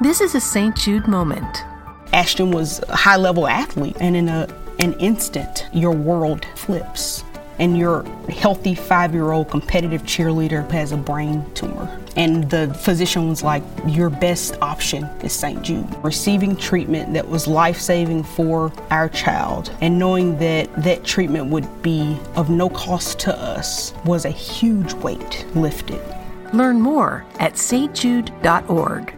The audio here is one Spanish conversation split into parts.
This is a St. Jude moment. Ashton was a high level athlete, and in a, an instant, your world flips. And your healthy five year old competitive cheerleader has a brain tumor. And the physician was like, Your best option is St. Jude. Receiving treatment that was life saving for our child and knowing that that treatment would be of no cost to us was a huge weight lifted. Learn more at stjude.org.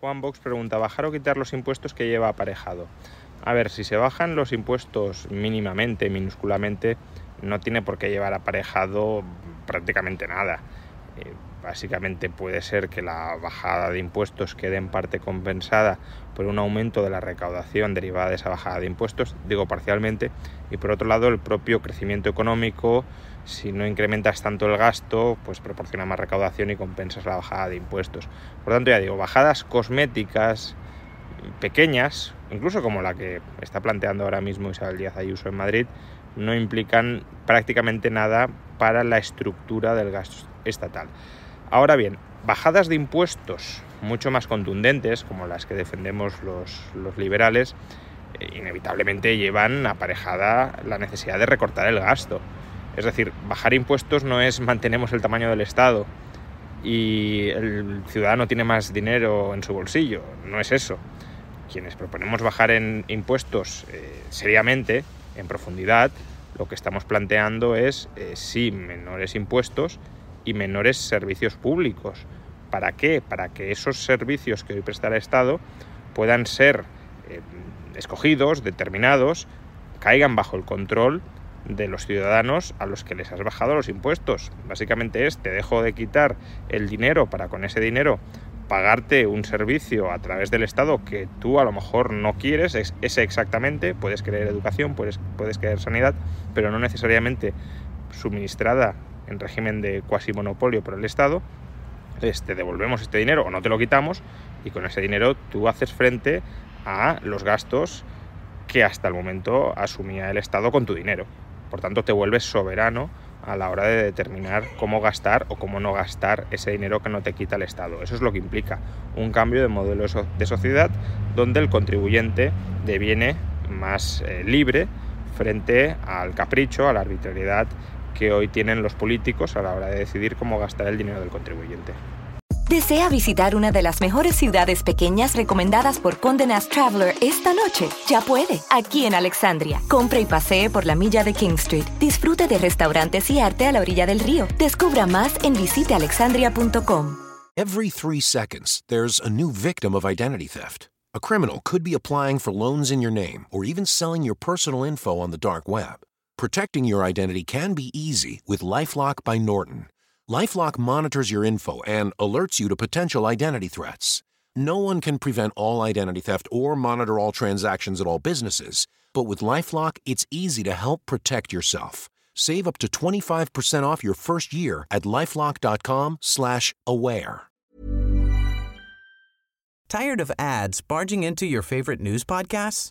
Juan Box pregunta, ¿bajar o quitar los impuestos que lleva aparejado? A ver, si se bajan los impuestos mínimamente, minúsculamente, no tiene por qué llevar aparejado prácticamente nada. Eh, básicamente puede ser que la bajada de impuestos quede en parte compensada por un aumento de la recaudación derivada de esa bajada de impuestos, digo parcialmente, y por otro lado el propio crecimiento económico, si no incrementas tanto el gasto, pues proporciona más recaudación y compensas la bajada de impuestos. Por tanto, ya digo, bajadas cosméticas pequeñas, incluso como la que está planteando ahora mismo Isabel Díaz Ayuso en Madrid, no implican prácticamente nada para la estructura del gasto estatal. Ahora bien, bajadas de impuestos mucho más contundentes, como las que defendemos los, liberales, eh, inevitablemente llevan aparejada la necesidad de recortar el gasto. Es decir, bajar impuestos no es mantenemos el tamaño del Estado y el ciudadano tiene más dinero en su bolsillo, no es eso. Quienes proponemos bajar en impuestos eh, seriamente, en profundidad, lo que estamos planteando es eh, sí menores impuestos y menores servicios públicos. ¿Para qué? Para que esos servicios que hoy presta el Estado puedan ser eh, escogidos, determinados, caigan bajo el control de los ciudadanos a los que les has bajado los impuestos. Básicamente es, te dejo de quitar el dinero para con ese dinero pagarte un servicio a través del Estado que tú a lo mejor no quieres, es ese exactamente, puedes querer educación, puedes, puedes querer sanidad, pero no necesariamente suministrada en régimen de cuasi monopolio por el Estado, entonces te devolvemos este dinero o no te lo quitamos y con ese dinero tú haces frente a los gastos que hasta el momento asumía el Estado con tu dinero. Por tanto, te vuelves soberano a la hora de determinar cómo gastar o cómo no gastar ese dinero que no te quita el Estado. Eso es lo que implica un cambio de modelo de sociedad donde el contribuyente deviene más eh, libre frente al capricho, a la arbitrariedad que hoy tienen los políticos a la hora de decidir cómo gastar el dinero del contribuyente. ¿Desea visitar una de las mejores ciudades pequeñas recomendadas por Condé Nast Traveler esta noche? Ya puede, aquí en Alexandria. Compre y pasee por la milla de King Street. Disfrute de restaurantes y arte a la orilla del río. Descubra más en visitealexandria.com. Every three seconds, there's a new victim of identity theft. A criminal could be applying for loans in your name or even selling your personal info on the dark web. Protecting your identity can be easy with Lifelock by Norton. Lifelock monitors your info and alerts you to potential identity threats. No one can prevent all identity theft or monitor all transactions at all businesses, but with Lifelock, it's easy to help protect yourself. Save up to 25% off your first year at lifelock.com/aware. Tired of ads barging into your favorite news podcasts?